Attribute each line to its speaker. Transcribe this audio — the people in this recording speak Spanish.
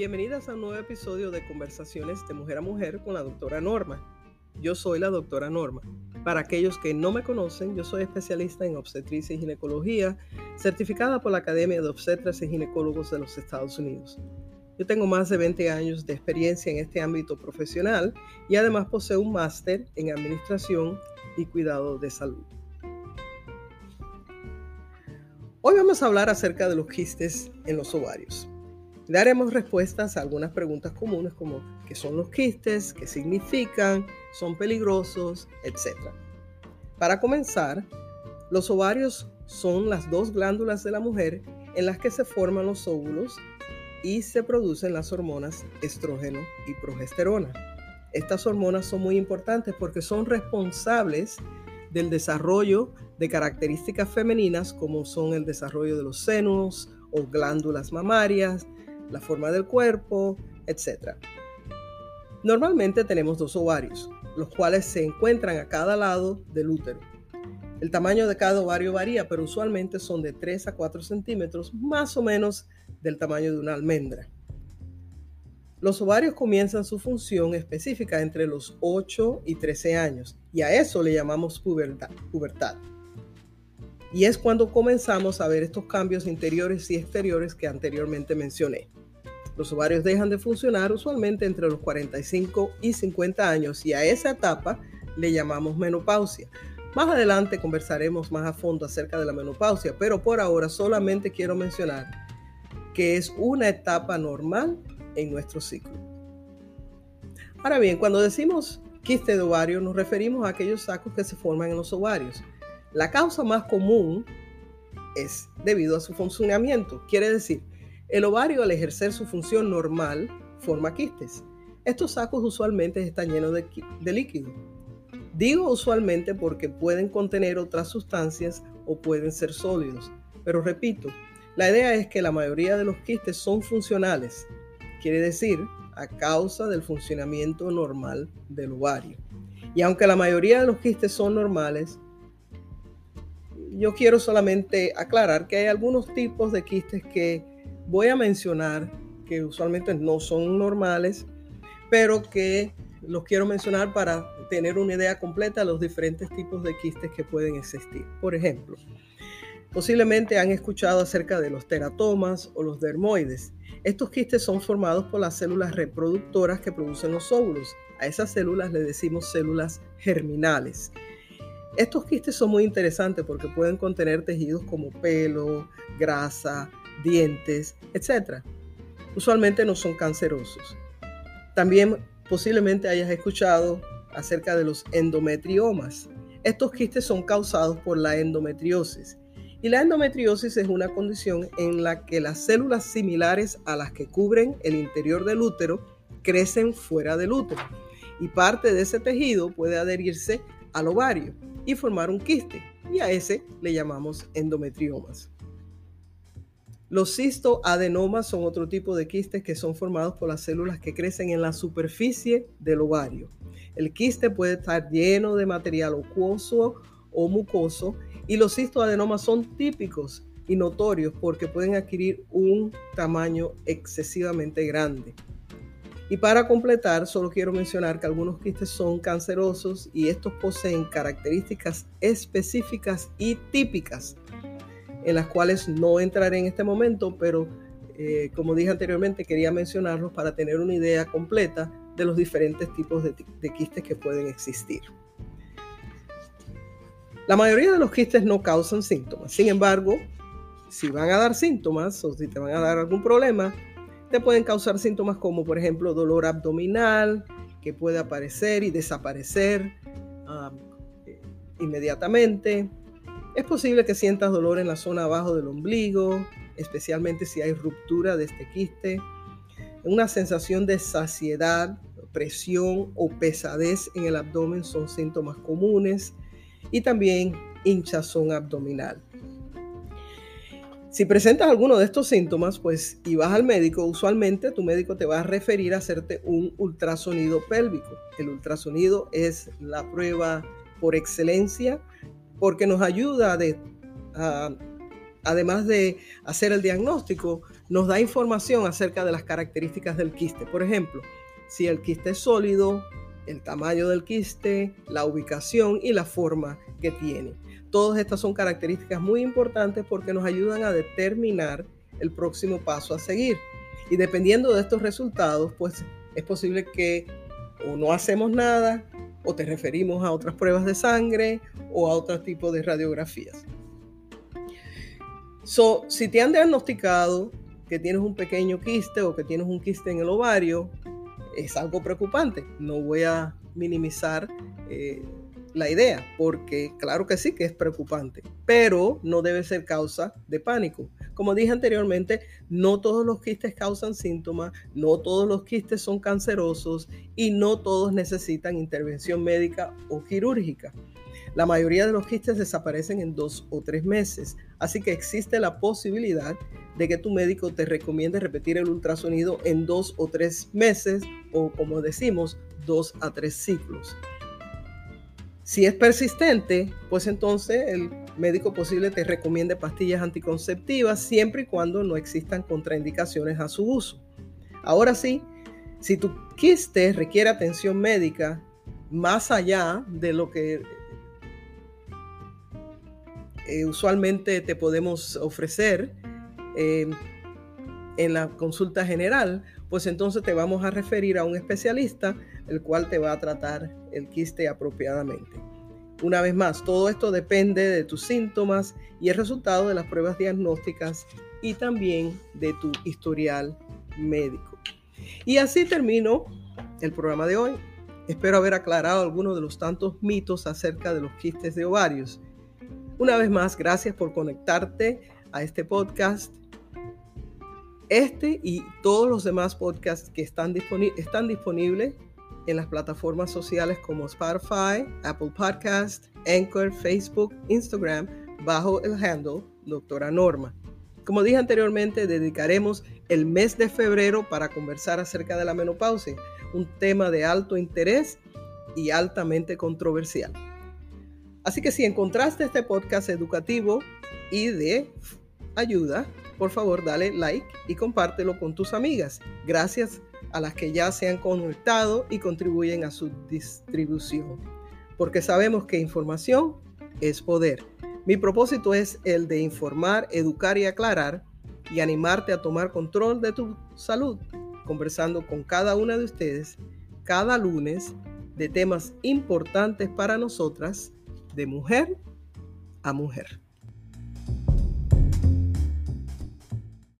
Speaker 1: Bienvenidas a un nuevo episodio de Conversaciones de Mujer a Mujer con la doctora Norma. Yo soy la doctora Norma. Para aquellos que no me conocen, yo soy especialista en obstetricia y ginecología, certificada por la Academia de Obstetras y Ginecólogos de los Estados Unidos. Yo tengo más de 20 años de experiencia en este ámbito profesional y además poseo un máster en Administración y Cuidado de Salud. Hoy vamos a hablar acerca de los quistes en los ovarios. Daremos respuestas a algunas preguntas comunes como qué son los quistes, qué significan, son peligrosos, etc. Para comenzar, los ovarios son las dos glándulas de la mujer en las que se forman los óvulos y se producen las hormonas estrógeno y progesterona. Estas hormonas son muy importantes porque son responsables del desarrollo de características femeninas como son el desarrollo de los senos o glándulas mamarias, la forma del cuerpo, etc. Normalmente tenemos dos ovarios, los cuales se encuentran a cada lado del útero. El tamaño de cada ovario varía, pero usualmente son de 3 a 4 centímetros, más o menos del tamaño de una almendra. Los ovarios comienzan su función específica entre los 8 y 13 años, y a eso le llamamos pubertad. pubertad. Y es cuando comenzamos a ver estos cambios interiores y exteriores que anteriormente mencioné. Los ovarios dejan de funcionar usualmente entre los 45 y 50 años y a esa etapa le llamamos menopausia. Más adelante conversaremos más a fondo acerca de la menopausia, pero por ahora solamente quiero mencionar que es una etapa normal en nuestro ciclo. Ahora bien, cuando decimos quiste de ovario nos referimos a aquellos sacos que se forman en los ovarios. La causa más común es debido a su funcionamiento, quiere decir el ovario, al ejercer su función normal, forma quistes. Estos sacos usualmente están llenos de, líquido. Digo usualmente porque pueden contener otras sustancias o pueden ser sólidos. Pero repito, la idea es que la mayoría de los quistes son funcionales, quiere decir, a causa del funcionamiento normal del ovario. Y aunque la mayoría de los quistes son normales, yo quiero solamente aclarar que hay algunos tipos de quistes que voy a mencionar que usualmente no son normales, pero que los quiero mencionar para tener una idea completa de los diferentes tipos de quistes que pueden existir. Por ejemplo, posiblemente han escuchado acerca de los teratomas o los dermoides. Estos quistes son formados por las células reproductoras que producen los óvulos. A esas células le decimos células germinales. Estos quistes son muy interesantes porque pueden contener tejidos como pelo, grasa, dientes, etc. Usualmente no son cancerosos. También posiblemente hayas escuchado acerca de los endometriomas. Estos quistes son causados por la endometriosis. Y la endometriosis es una condición en la que las células similares a las que cubren el interior del útero crecen fuera del útero. Y parte de ese tejido puede adherirse al ovario y formar un quiste. Y a ese le llamamos endometriomas. Los cistoadenomas son otro tipo de quistes que son formados por las células que crecen en la superficie del ovario. El quiste puede estar lleno de material acuoso o mucoso y los cistoadenomas son típicos y notorios porque pueden adquirir un tamaño excesivamente grande. Y para completar, solo quiero mencionar que algunos quistes son cancerosos y estos poseen características específicas y típicas en las cuales no entraré en este momento, pero eh, como dije anteriormente, quería mencionarlos para tener una idea completa de los diferentes tipos de, quistes que pueden existir. La mayoría de los quistes no causan síntomas, sin embargo, si van a dar síntomas o si te van a dar algún problema, te pueden causar síntomas como por ejemplo dolor abdominal que puede aparecer y desaparecer ah, inmediatamente, es posible que sientas dolor en la zona abajo del ombligo, especialmente si hay ruptura de este quiste. Una sensación de saciedad, presión o pesadez en el abdomen son síntomas comunes y también hinchazón abdominal. Si presentas alguno de estos síntomas, pues y vas al médico, usualmente tu médico te va a referir a hacerte un ultrasonido pélvico. El ultrasonido es la prueba por excelencia porque nos ayuda a, además de hacer el diagnóstico, nos da información acerca de las características del quiste. Por ejemplo, si el quiste es sólido, el tamaño del quiste, la ubicación y la forma que tiene. Todas estas son características muy importantes porque nos ayudan a determinar el próximo paso a seguir. Y dependiendo de estos resultados, pues es posible que o no hacemos nada o te referimos a otras pruebas de sangre o a otro tipo de radiografías. So, si te han diagnosticado que tienes un pequeño quiste o que tienes un quiste en el ovario, es algo preocupante. No voy a minimizar eh, la idea, porque claro que sí que es preocupante, pero no debe ser causa de pánico. Como dije anteriormente, no todos los quistes causan síntomas, no todos los quistes son cancerosos y no todos necesitan intervención médica o quirúrgica. La mayoría de los quistes desaparecen en dos o tres meses, así que existe la posibilidad de que tu médico te recomiende repetir el ultrasonido en dos o tres meses o como decimos, dos a tres ciclos. Si es persistente, pues entonces el médico posible te recomiende pastillas anticonceptivas siempre y cuando no existan contraindicaciones a su uso. Ahora sí, si tu quiste requiere atención médica más allá de lo que eh, usualmente te podemos ofrecer eh, en la consulta general, pues entonces te vamos a referir a un especialista, el cual te va a tratar el quiste apropiadamente. Una vez más, todo esto depende de tus síntomas y el resultado de las pruebas diagnósticas y también de tu historial médico. Y así termino el programa de hoy. Espero haber aclarado algunos de los tantos mitos acerca de los quistes de ovarios. Una vez más, gracias por conectarte a este podcast este y todos los demás podcasts que están, están disponibles en las plataformas sociales como Spotify, Apple Podcast, Anchor, Facebook, Instagram, bajo el handle Doctora Norma. Como dije anteriormente, dedicaremos el mes de febrero para conversar acerca de la menopausia, un tema de alto interés y altamente controversial. Así que si encontraste este podcast educativo y de ayuda, por favor dale like y compártelo con tus amigas. Gracias a las que ya se han conectado y contribuyen a su distribución. Porque sabemos que información es poder. Mi propósito es el de informar, educar y aclarar y animarte a tomar control de tu salud, conversando con cada una de ustedes cada lunes de temas importantes para nosotras de mujer a mujer.